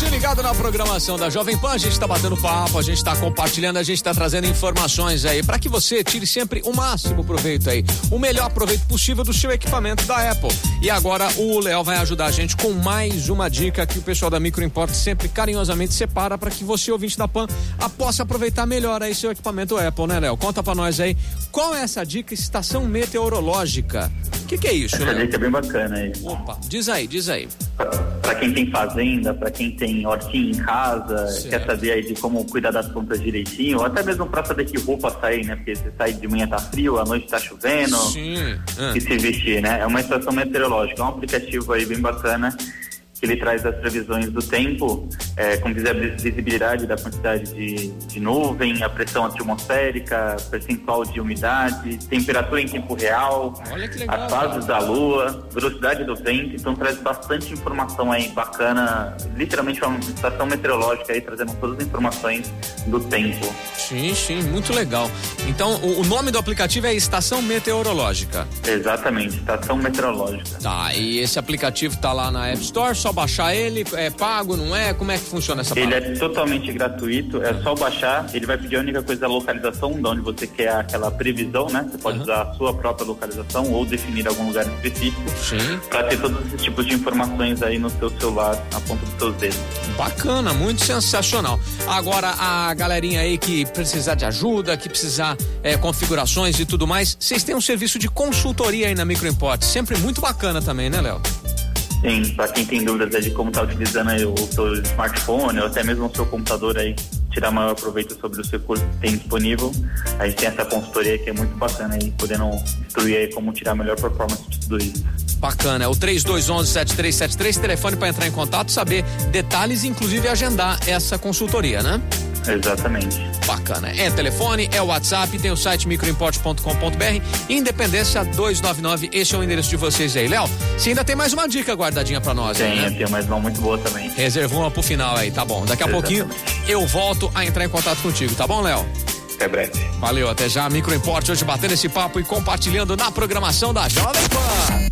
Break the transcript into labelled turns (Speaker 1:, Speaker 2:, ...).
Speaker 1: ligado na programação da Jovem Pan, a gente está batendo papo, a gente está compartilhando, a gente está trazendo informações aí para que você tire sempre o máximo proveito aí, o melhor proveito possível do seu equipamento da Apple. E agora o Léo vai ajudar a gente com mais uma dica que o pessoal da Micro Import sempre carinhosamente separa para que você ouvinte da Pan possa aproveitar melhor aí seu equipamento Apple, né, Léo? Conta para nós aí, qual é essa dica estação meteorológica? O que, que, é isso,
Speaker 2: Essa dica é bem bacana aí.
Speaker 1: Opa, diz aí, diz aí.
Speaker 2: Para quem tem fazenda, para quem tem hortinha em casa, certo. quer saber aí de como cuidar das plantas direitinho, ou até mesmo para saber que roupa sair, né? Porque você sai de manhã tá frio, à noite tá chovendo.
Speaker 1: Sim.
Speaker 2: E se vestir, né? É uma estação meteorológica, é um aplicativo aí bem bacana ele traz as previsões do tempo, é, com visibilidade da quantidade de, de nuvem, a pressão atmosférica, percentual de umidade, temperatura em tempo real, as fases da lua, velocidade do vento, então traz bastante informação aí bacana, literalmente uma estação meteorológica aí trazendo todas as informações do tempo.
Speaker 1: Sim, sim, muito legal. Então, o, o nome do aplicativo é Estação Meteorológica.
Speaker 2: Exatamente, Estação Meteorológica.
Speaker 1: Tá, e esse aplicativo tá lá na App Store, só baixar ele? É pago, não é? Como é que funciona essa
Speaker 2: Ele é totalmente gratuito, é só baixar. Ele vai pedir a única coisa a localização, de onde você quer aquela previsão, né? Você pode uhum. usar a sua própria localização ou definir algum lugar específico para ter todos esses tipos de informações aí no seu celular, na ponta dos seus dedos.
Speaker 1: Bacana, muito sensacional. Agora, a galerinha aí que precisar de ajuda, que precisar é, configurações e tudo mais, vocês têm um serviço de consultoria aí na Microimport, sempre muito bacana também, né, Léo?
Speaker 2: Sim, para quem tem dúvidas de como está utilizando o seu smartphone ou até mesmo o seu computador aí, tirar maior proveito sobre os recursos que tem disponível, a gente tem essa consultoria que é muito bacana aí, podendo instruir aí como tirar a melhor performance de tudo isso.
Speaker 1: Bacana, é o 3211-7373, telefone para entrar em contato, saber detalhes e inclusive agendar essa consultoria, né?
Speaker 2: Exatamente.
Speaker 1: Bacana. É telefone, é WhatsApp, tem o site microimport.com.br. Independência 299, esse é o endereço de vocês aí. Léo, você ainda tem mais uma dica guardadinha pra nós,
Speaker 2: tem,
Speaker 1: né?
Speaker 2: Tem, mais uma muito boa também.
Speaker 1: Reservou uma pro final aí, tá bom. Daqui a Exatamente. pouquinho eu volto a entrar em contato contigo, tá bom, Léo?
Speaker 2: Até breve.
Speaker 1: Valeu, até já. Microimport hoje batendo esse papo e compartilhando na programação da Jovem Pan.